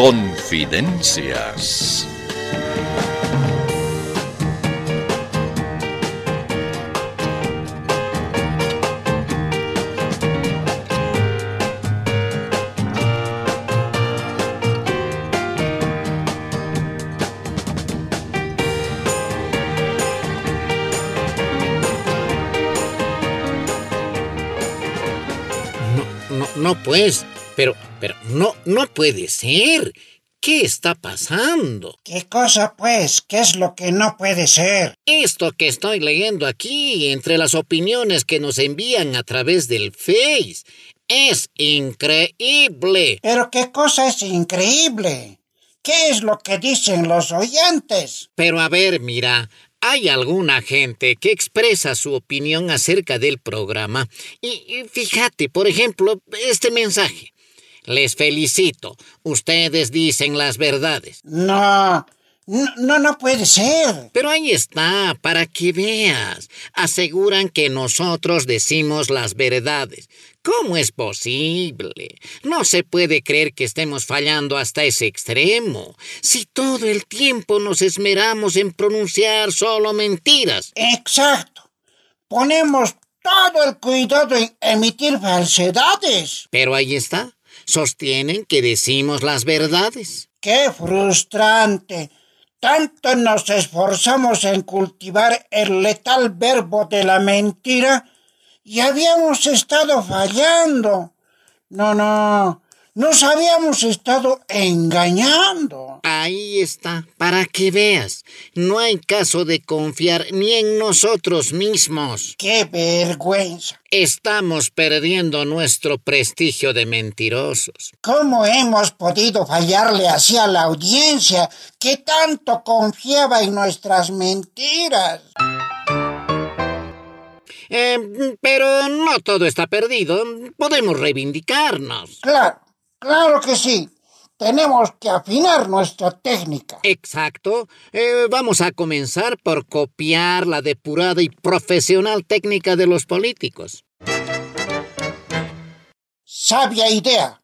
Confidencias. No, pues, pero, pero, no, no puede ser. ¿Qué está pasando? ¿Qué cosa, pues? ¿Qué es lo que no puede ser? Esto que estoy leyendo aquí, entre las opiniones que nos envían a través del Face, es increíble. ¿Pero qué cosa es increíble? ¿Qué es lo que dicen los oyentes? Pero a ver, mira, hay alguna gente que expresa su opinión acerca del programa y, fíjate, por ejemplo, este mensaje. Les felicito. Ustedes dicen las verdades. No, no, no puede ser. Pero ahí está, para que veas. Aseguran que nosotros decimos las verdades. ¿Cómo es posible? No se puede creer que estemos fallando hasta ese extremo. Si todo el tiempo nos esmeramos en pronunciar solo mentiras. Exacto. Ponemos todo el cuidado en emitir falsedades. Pero ahí está. Sostienen que decimos las verdades. ¡Qué frustrante! Tanto nos esforzamos en cultivar el letal verbo de la mentira y habíamos estado fallando. No, no, nos habíamos estado engañando. Ahí está, para que veas. No hay caso de confiar ni en nosotros mismos. ¡Qué vergüenza! Estamos perdiendo nuestro prestigio de mentirosos. ¿Cómo hemos podido fallarle así a la audiencia que tanto confiaba en nuestras mentiras? Eh, pero no todo está perdido. Podemos reivindicarnos. Claro, claro que sí. Tenemos que afinar nuestra técnica. Exacto. Eh, vamos a comenzar por copiar la depurada y profesional técnica de los políticos. Sabia idea.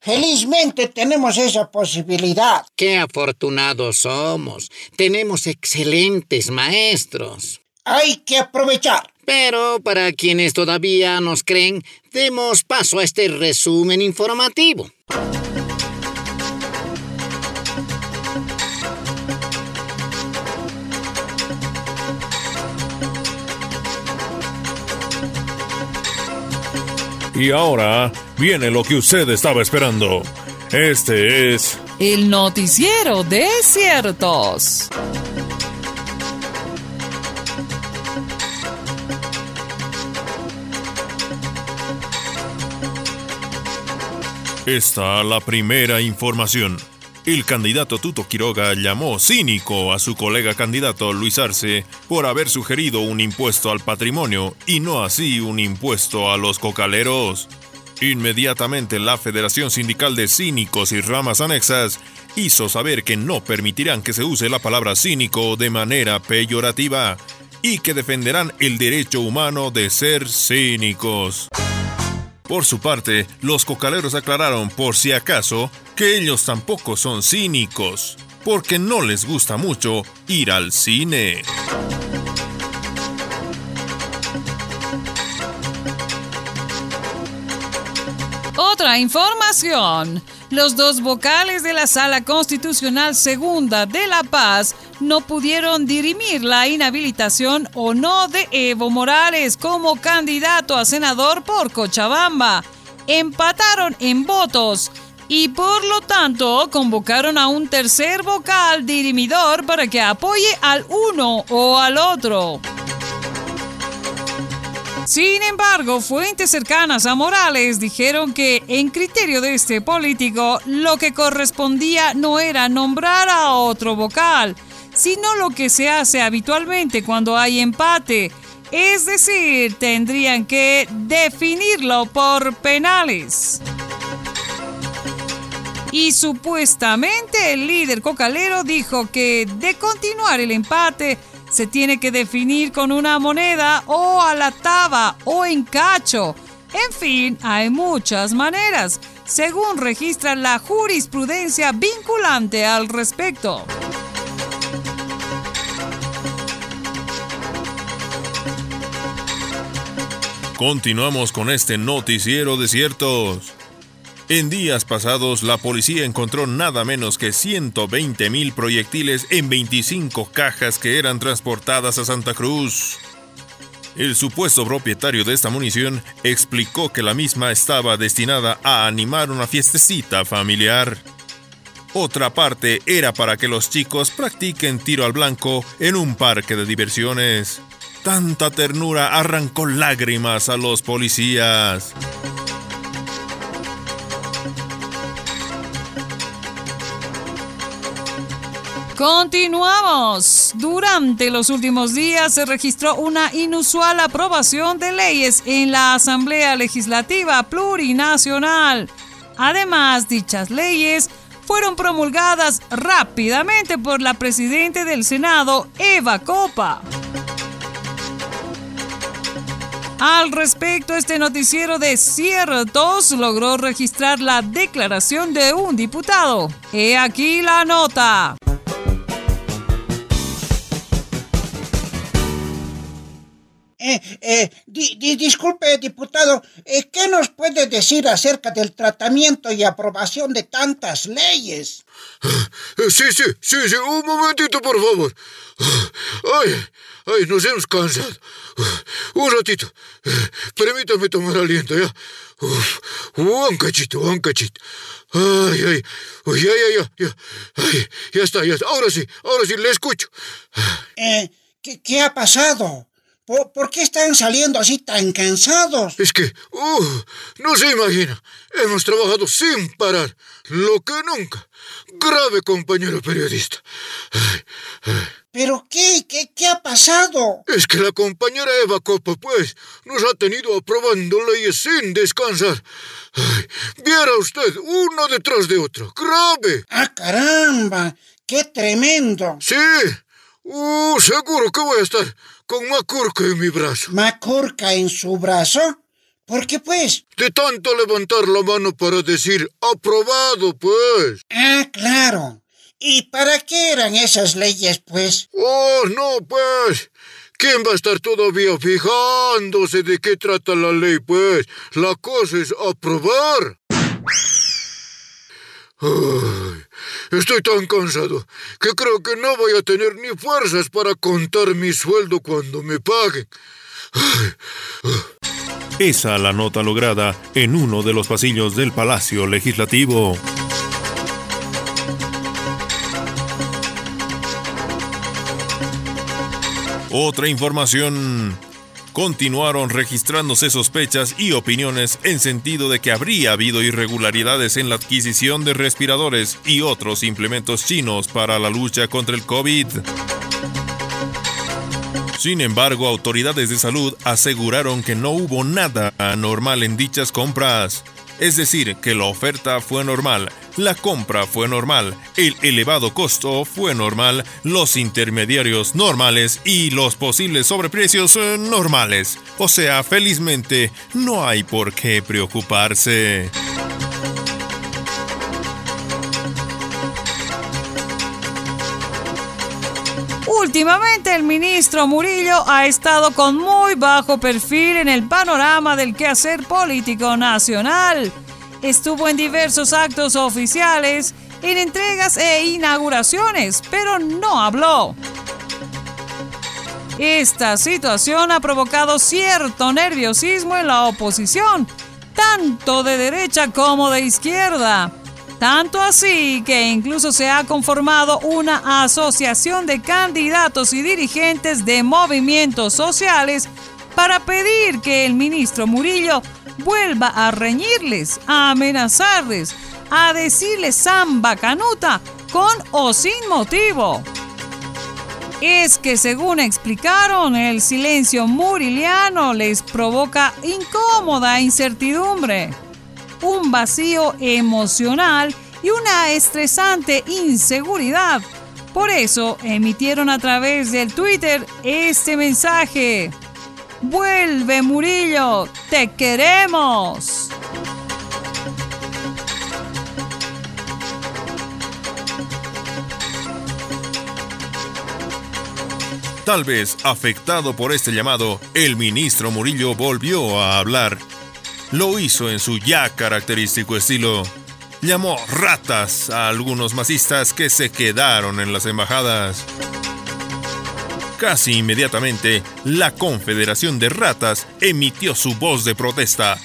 Felizmente tenemos esa posibilidad. Qué afortunados somos. Tenemos excelentes maestros. Hay que aprovechar. Pero para quienes todavía nos creen, demos paso a este resumen informativo. Y ahora viene lo que usted estaba esperando. Este es... El noticiero de ciertos. Esta la primera información. El candidato Tuto Quiroga llamó cínico a su colega candidato Luis Arce por haber sugerido un impuesto al patrimonio y no así un impuesto a los cocaleros. Inmediatamente la Federación Sindical de Cínicos y Ramas Anexas hizo saber que no permitirán que se use la palabra cínico de manera peyorativa y que defenderán el derecho humano de ser cínicos. Por su parte, los cocaleros aclararon por si acaso que ellos tampoco son cínicos, porque no les gusta mucho ir al cine. Otra información. Los dos vocales de la Sala Constitucional Segunda de La Paz no pudieron dirimir la inhabilitación o no de Evo Morales como candidato a senador por Cochabamba. Empataron en votos y por lo tanto convocaron a un tercer vocal dirimidor para que apoye al uno o al otro. Sin embargo, fuentes cercanas a Morales dijeron que, en criterio de este político, lo que correspondía no era nombrar a otro vocal, sino lo que se hace habitualmente cuando hay empate, es decir, tendrían que definirlo por penales. Y supuestamente el líder cocalero dijo que de continuar el empate, se tiene que definir con una moneda o a la taba o en cacho. En fin, hay muchas maneras. según registra la jurisprudencia vinculante al respecto. Continuamos con este noticiero de ciertos. En días pasados, la policía encontró nada menos que 120 mil proyectiles en 25 cajas que eran transportadas a Santa Cruz. El supuesto propietario de esta munición explicó que la misma estaba destinada a animar una fiestecita familiar. Otra parte era para que los chicos practiquen tiro al blanco en un parque de diversiones. Tanta ternura arrancó lágrimas a los policías. Continuamos. Durante los últimos días se registró una inusual aprobación de leyes en la Asamblea Legislativa Plurinacional. Además, dichas leyes fueron promulgadas rápidamente por la presidenta del Senado, Eva Copa. Al respecto, este noticiero de ciertos logró registrar la declaración de un diputado. He aquí la nota. Eh, eh, disculpe, diputado, eh, ¿qué nos puede decir acerca del tratamiento y aprobación de tantas leyes? Sí, sí, sí, sí, un momentito, por favor. Ay, ay, nos hemos cansado. Un ratito. Permítame tomar aliento, ¿ya? un cachito, un cachito. Ay, ay, ya, ya, ya, ya. Ay, ya está, ya está. Ahora sí, ahora sí, le escucho. Eh, ¿qué, ¿Qué ha pasado? ¿Por, qué están saliendo así tan cansados? Es que, uh, no se imagina, hemos trabajado sin parar, lo que nunca. Grave compañero periodista. ¿Pero qué? qué? ¿Qué ha pasado? Es que la compañera Eva Copa, pues, nos ha tenido aprobando leyes sin descansar. viera usted, uno detrás de otro. Grave. ¡Ah, caramba! ¡Qué tremendo! Sí. Uh, seguro que voy a estar con Macurca en mi brazo. ¿Macurca en su brazo? ¿Por qué, pues? De tanto levantar la mano para decir aprobado, pues. Ah, claro. ¿Y para qué eran esas leyes, pues? Oh, no, pues. ¿Quién va a estar todavía fijándose de qué trata la ley, pues? La cosa es aprobar. Ay, estoy tan cansado que creo que no voy a tener ni fuerzas para contar mi sueldo cuando me paguen. Esa la nota lograda en uno de los pasillos del Palacio Legislativo. Otra información continuaron registrándose sospechas y opiniones en sentido de que habría habido irregularidades en la adquisición de respiradores y otros implementos chinos para la lucha contra el COVID. Sin embargo, autoridades de salud aseguraron que no hubo nada anormal en dichas compras. Es decir, que la oferta fue normal, la compra fue normal, el elevado costo fue normal, los intermediarios normales y los posibles sobreprecios eh, normales. O sea, felizmente, no hay por qué preocuparse. Últimamente el ministro Murillo ha estado con muy bajo perfil en el panorama del quehacer político nacional. Estuvo en diversos actos oficiales, en entregas e inauguraciones, pero no habló. Esta situación ha provocado cierto nerviosismo en la oposición, tanto de derecha como de izquierda. Tanto así que incluso se ha conformado una asociación de candidatos y dirigentes de movimientos sociales para pedir que el ministro Murillo vuelva a reñirles, a amenazarles, a decirles samba canuta con o sin motivo. Es que según explicaron, el silencio muriliano les provoca incómoda incertidumbre un vacío emocional y una estresante inseguridad. Por eso emitieron a través del Twitter este mensaje. Vuelve Murillo, te queremos. Tal vez afectado por este llamado, el ministro Murillo volvió a hablar lo hizo en su ya característico estilo. Llamó ratas a algunos masistas que se quedaron en las embajadas. Casi inmediatamente, la Confederación de Ratas emitió su voz de protesta.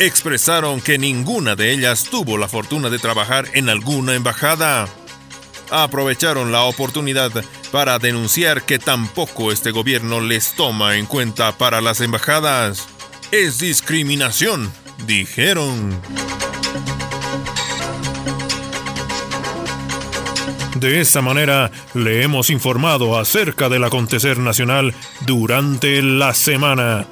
Expresaron que ninguna de ellas tuvo la fortuna de trabajar en alguna embajada. Aprovecharon la oportunidad para denunciar que tampoco este gobierno les toma en cuenta para las embajadas. Es discriminación, dijeron. De esta manera le hemos informado acerca del acontecer nacional durante la semana.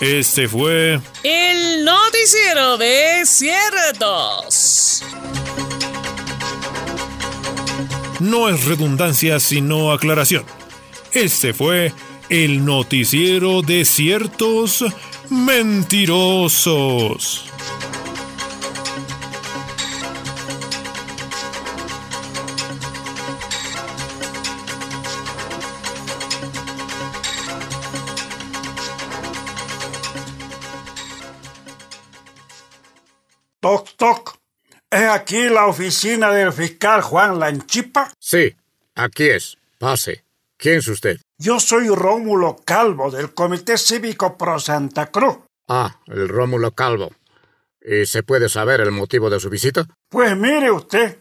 Este fue El noticiero de ciertos. no es redundancia sino aclaración. Este fue el noticiero de ciertos mentirosos. Toc, toc. ¿Es aquí la oficina del fiscal Juan Lanchipa? Sí, aquí es. Pase. ¿Quién es usted? Yo soy Rómulo Calvo del Comité Cívico Pro Santa Cruz. Ah, el Rómulo Calvo. ¿Y se puede saber el motivo de su visita? Pues mire usted,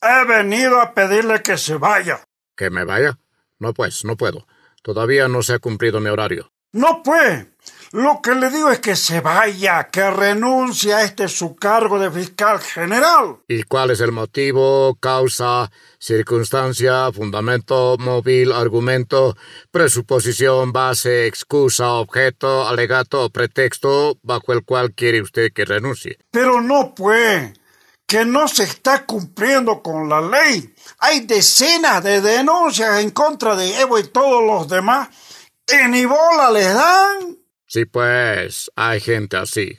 he venido a pedirle que se vaya. ¿Que me vaya? No, pues, no puedo. Todavía no se ha cumplido mi horario. No pues. Lo que le digo es que se vaya, que renuncie a este su cargo de fiscal general. ¿Y cuál es el motivo, causa, circunstancia, fundamento, móvil, argumento, presuposición, base, excusa, objeto, alegato o pretexto bajo el cual quiere usted que renuncie? Pero no pues, que no se está cumpliendo con la ley. Hay decenas de denuncias en contra de Evo y todos los demás. Y ni bola les dan. Sí, pues, hay gente así.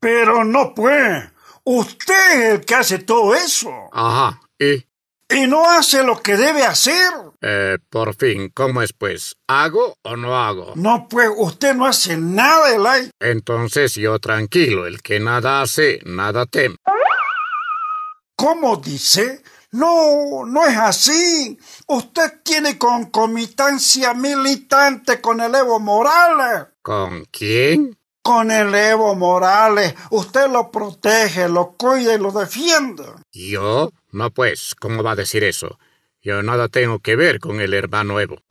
Pero no pues. Usted es el que hace todo eso. Ajá, ¿y? Y no hace lo que debe hacer. Eh, por fin, ¿cómo es pues? ¿Hago o no hago? No pues, usted no hace nada, Elay. Entonces yo tranquilo, el que nada hace, nada teme. ¿Cómo dice? No, no es así. Usted tiene concomitancia militante con el Evo Morales. ¿Con quién? Con el Evo Morales. Usted lo protege, lo cuida y lo defiende. ¿Yo? No, pues, ¿cómo va a decir eso? Yo nada tengo que ver con el hermano Evo.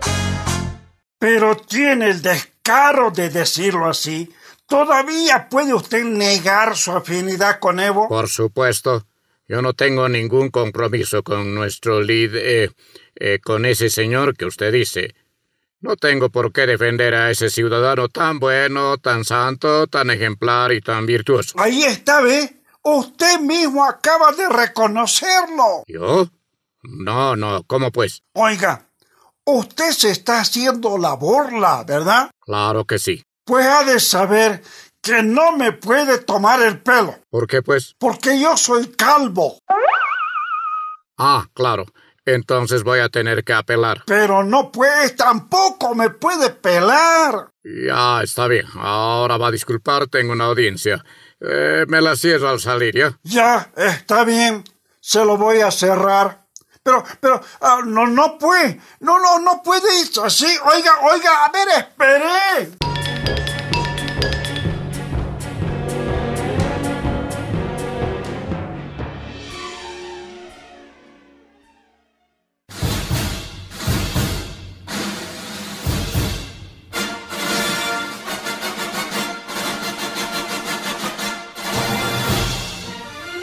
Pero tiene el descaro de decirlo así. ¿Todavía puede usted negar su afinidad con Evo? Por supuesto. Yo no tengo ningún compromiso con nuestro lead, eh, eh, con ese señor que usted dice. No tengo por qué defender a ese ciudadano tan bueno, tan santo, tan ejemplar y tan virtuoso. Ahí está, ¿ve? Usted mismo acaba de reconocerlo. ¿Yo? No, no, ¿cómo pues? Oiga, usted se está haciendo la burla, ¿verdad? Claro que sí. Pues ha de saber que no me puede tomar el pelo, ¿Por qué pues? porque yo soy calvo. Ah, claro. Entonces voy a tener que apelar. Pero no pues, tampoco me puede pelar. Ya, está bien. Ahora va a disculpar, tengo una audiencia. Eh, me la cierro al salir, ¿ya? Ya, está bien, se lo voy a cerrar. Pero, pero, ah, no, no puede, no, no, no puede ir así. Oiga, oiga, a ver, espere.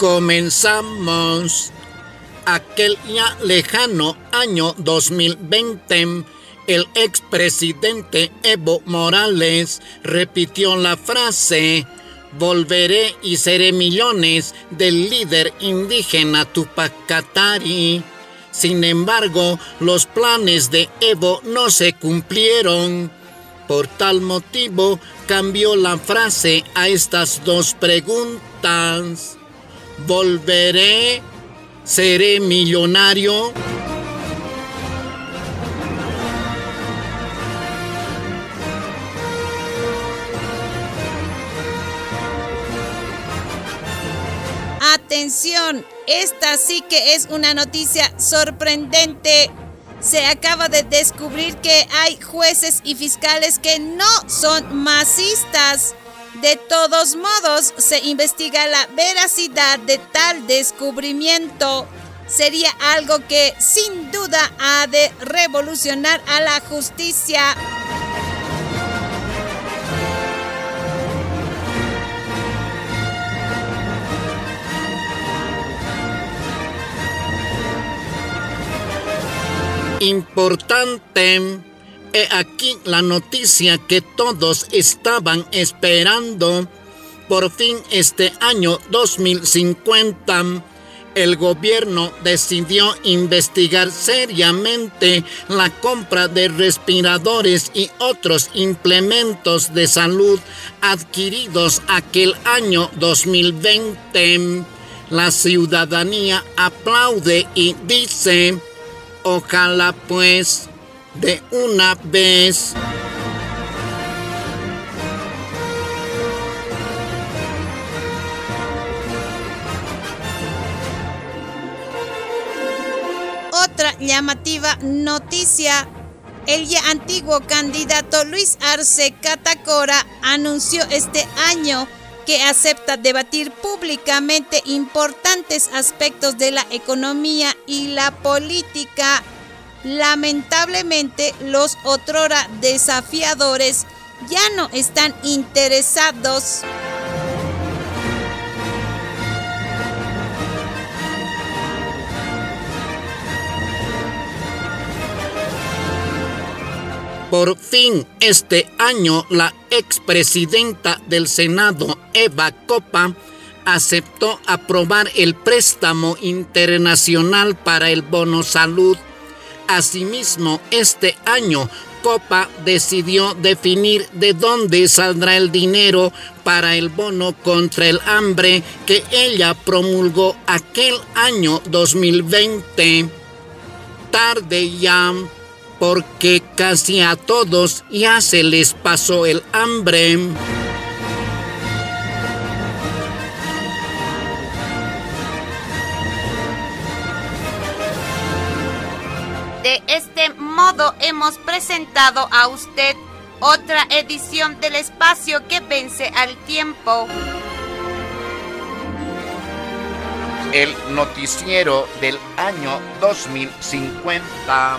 Comenzamos. aquel ya lejano año 2020, el expresidente Evo Morales repitió la frase, volveré y seré millones del líder indígena Tupac Katari. Sin embargo, los planes de Evo no se cumplieron. Por tal motivo, cambió la frase a estas dos preguntas. ¿Volveré? ¿Seré millonario? Atención, esta sí que es una noticia sorprendente. Se acaba de descubrir que hay jueces y fiscales que no son masistas. De todos modos, se investiga la veracidad de tal descubrimiento. Sería algo que sin duda ha de revolucionar a la justicia. Importante. He aquí la noticia que todos estaban esperando. Por fin este año 2050, el gobierno decidió investigar seriamente la compra de respiradores y otros implementos de salud adquiridos aquel año 2020. La ciudadanía aplaude y dice, ojalá pues de una vez. Otra llamativa noticia. El ya antiguo candidato Luis Arce Catacora anunció este año que acepta debatir públicamente importantes aspectos de la economía y la política Lamentablemente, los otrora desafiadores ya no están interesados. Por fin, este año, la expresidenta del Senado, Eva Copa, aceptó aprobar el préstamo internacional para el bono salud Asimismo, este año Copa decidió definir de dónde saldrá el dinero para el bono contra el hambre que ella promulgó aquel año 2020. Tarde ya, porque casi a todos ya se les pasó el hambre. De este modo hemos presentado a usted otra edición del espacio que vence al tiempo. El noticiero del año 2050.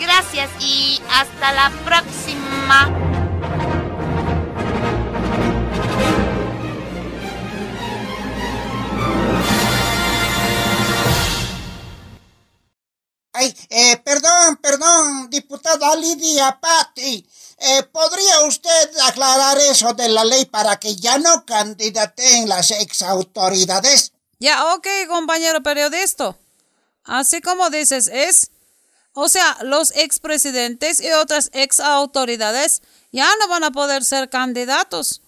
Gracias y hasta la próxima. Eh, perdón, perdón, diputada Lidia Patti. Eh, ¿Podría usted aclarar eso de la ley para que ya no candidaten las ex autoridades? Ya, ok, compañero periodista. Así como dices, es. O sea, los expresidentes y otras ex autoridades ya no van a poder ser candidatos.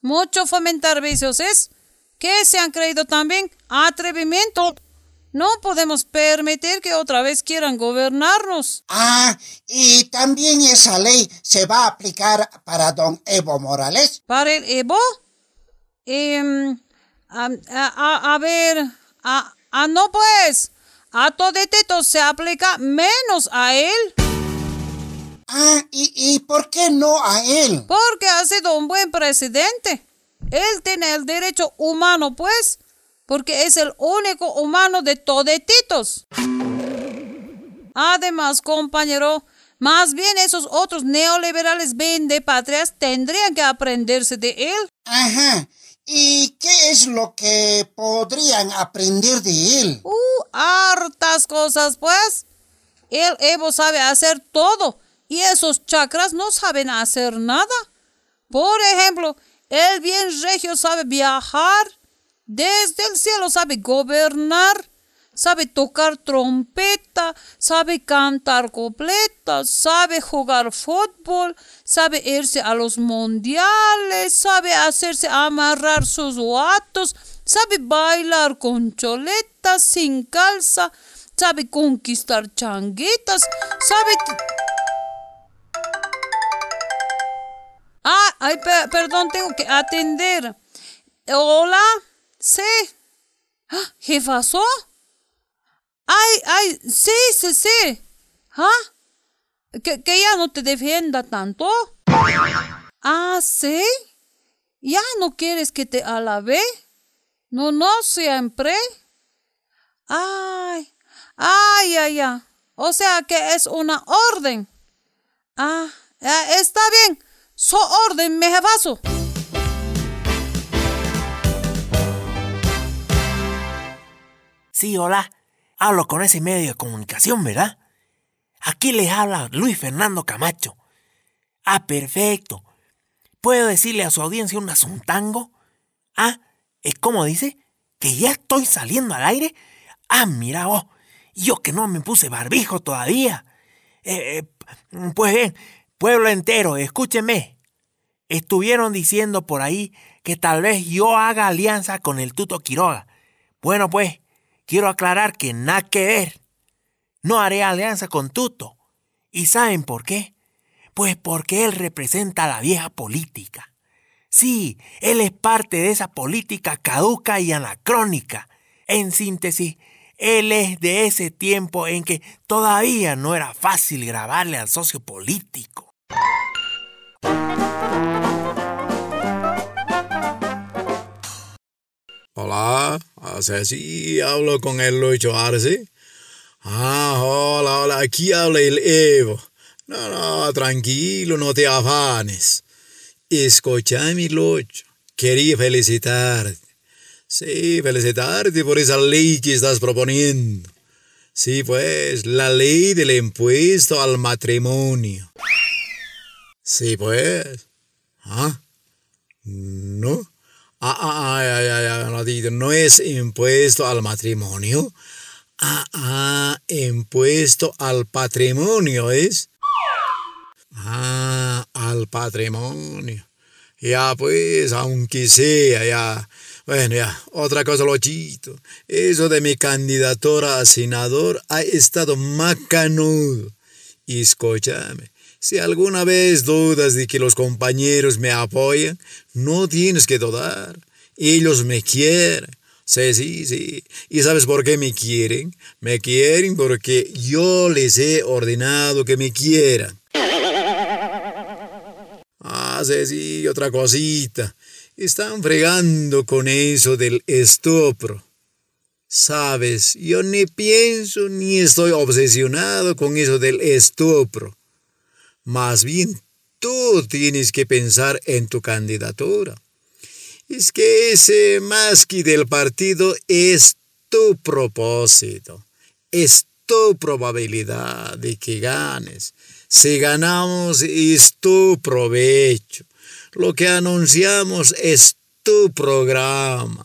Mucho fomentar vicios es que se han creído también atrevimiento. No podemos permitir que otra vez quieran gobernarnos. Ah, y también esa ley se va a aplicar para don Evo Morales. ¿Para el Evo? Em, a, a, a, ver, a, a no pues, a toditito se aplica menos a él. Ah, ¿y, ¿y por qué no a él? Porque ha sido un buen presidente. Él tiene el derecho humano, pues porque es el único humano de todetitos. Además, compañero, más bien esos otros neoliberales patrias tendrían que aprenderse de él. Ajá. ¿Y qué es lo que podrían aprender de él? Uh, hartas cosas, pues. El Evo sabe hacer todo y esos chakras no saben hacer nada. Por ejemplo, el bien regio sabe viajar, desde el cielo sabe gobernar, sabe tocar trompeta, sabe cantar copletas, sabe jugar fútbol, sabe irse a los mundiales, sabe hacerse amarrar sus guatos, sabe bailar con choletas sin calza, sabe conquistar changuitas, sabe... Ah, ay, perdón, tengo que atender. Hola, sí. ¿Ah, ¿Jefazo? Ay, ay, sí, sí, sí. ¿Ah? Que, que ya no te defienda tanto. Ah, sí. ¿Ya no quieres que te alabe? No, no, siempre. Ay, ay, ay, ay. O sea que es una orden. Ah, está bien. So orden, me jefazo. Sí, hola. Hablo con ese medio de comunicación, ¿verdad? Aquí les habla Luis Fernando Camacho. Ah, perfecto. ¿Puedo decirle a su audiencia un asuntango? Ah, ¿es como dice? ¿Que ya estoy saliendo al aire? Ah, mira vos, yo que no me puse barbijo todavía. Eh, eh, pues bien, pueblo entero, escúcheme. Estuvieron diciendo por ahí que tal vez yo haga alianza con el Tuto Quiroga. Bueno, pues, quiero aclarar que nada que ver. No haré alianza con Tuto. ¿Y saben por qué? Pues porque él representa la vieja política. Sí, él es parte de esa política caduca y anacrónica. En síntesis, él es de ese tiempo en que todavía no era fácil grabarle al socio político. Hola, así hablo con el Lucho Arce. Ah, hola, hola, aquí habla el Evo. No, no, tranquilo, no te afanes. mi Lucho. Quería felicitarte. Sí, felicitarte por esa ley que estás proponiendo. Sí, pues, la ley del impuesto al matrimonio. Sí, pues. ¿Ah? ¿No? No, no es impuesto al matrimonio. Ah, ah, impuesto al patrimonio, ¿es? Ah, al patrimonio. Ya pues, aunque sea, ya. Bueno, ya, otra cosa, Lochito. Eso de mi candidatura a senador ha estado macanudo. Y escúchame, si alguna vez dudas de que los compañeros me apoyan, no tienes que dudar. Ellos me quieren. Sí, sí, sí. ¿Y sabes por qué me quieren? Me quieren porque yo les he ordenado que me quieran. Ah, sí, sí, otra cosita. Están fregando con eso del estupro. Sabes, yo ni pienso ni estoy obsesionado con eso del estupro. Más bien, tú tienes que pensar en tu candidatura es que ese que del partido es tu propósito, es tu probabilidad de que ganes. Si ganamos es tu provecho. Lo que anunciamos es tu programa,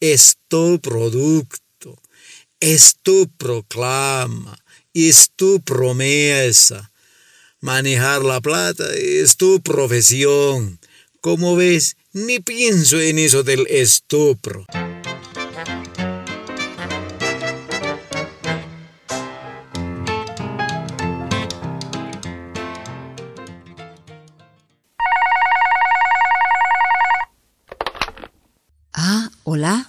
es tu producto, es tu proclama, es tu promesa. Manejar la plata es tu profesión. Como ves, ni pienso en eso del estupro. Ah, hola.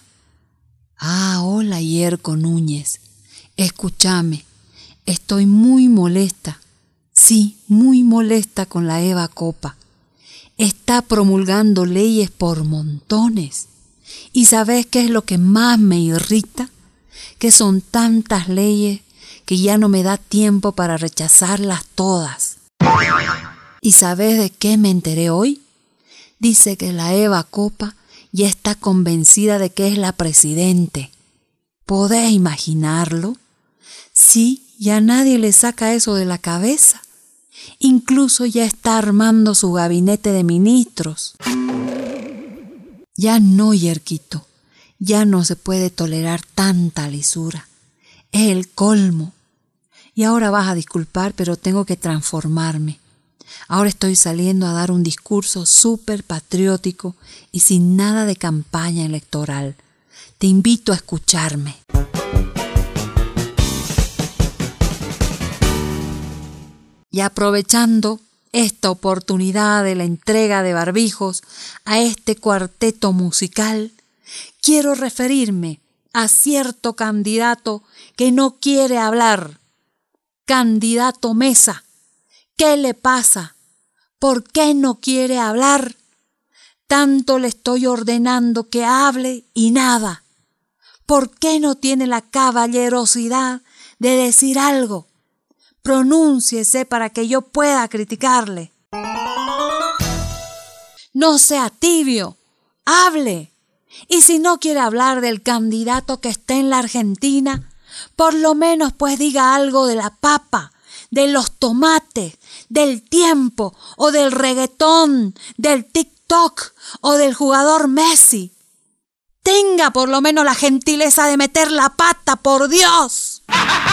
Ah, hola, Yerko Núñez. Escúchame, estoy muy molesta. Molesta con la Eva Copa está promulgando leyes por montones. ¿Y sabes qué es lo que más me irrita? Que son tantas leyes que ya no me da tiempo para rechazarlas todas. ¿Y sabes de qué me enteré hoy? Dice que la Eva Copa y está convencida de que es la presidente. ¿Podés imaginarlo? Sí, ya nadie le saca eso de la cabeza. Incluso ya está armando su gabinete de ministros. Ya no, Yerquito, ya no se puede tolerar tanta lisura. Es el colmo. Y ahora vas a disculpar, pero tengo que transformarme. Ahora estoy saliendo a dar un discurso súper patriótico y sin nada de campaña electoral. Te invito a escucharme. Y aprovechando esta oportunidad de la entrega de barbijos a este cuarteto musical, quiero referirme a cierto candidato que no quiere hablar. Candidato Mesa. ¿Qué le pasa? ¿Por qué no quiere hablar? Tanto le estoy ordenando que hable y nada. ¿Por qué no tiene la caballerosidad de decir algo? Pronúnciese para que yo pueda criticarle. No sea tibio, hable. Y si no quiere hablar del candidato que está en la Argentina, por lo menos pues diga algo de la papa, de los tomates, del tiempo o del reggaetón, del TikTok o del jugador Messi. Tenga por lo menos la gentileza de meter la pata, por Dios.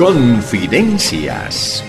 Confidencias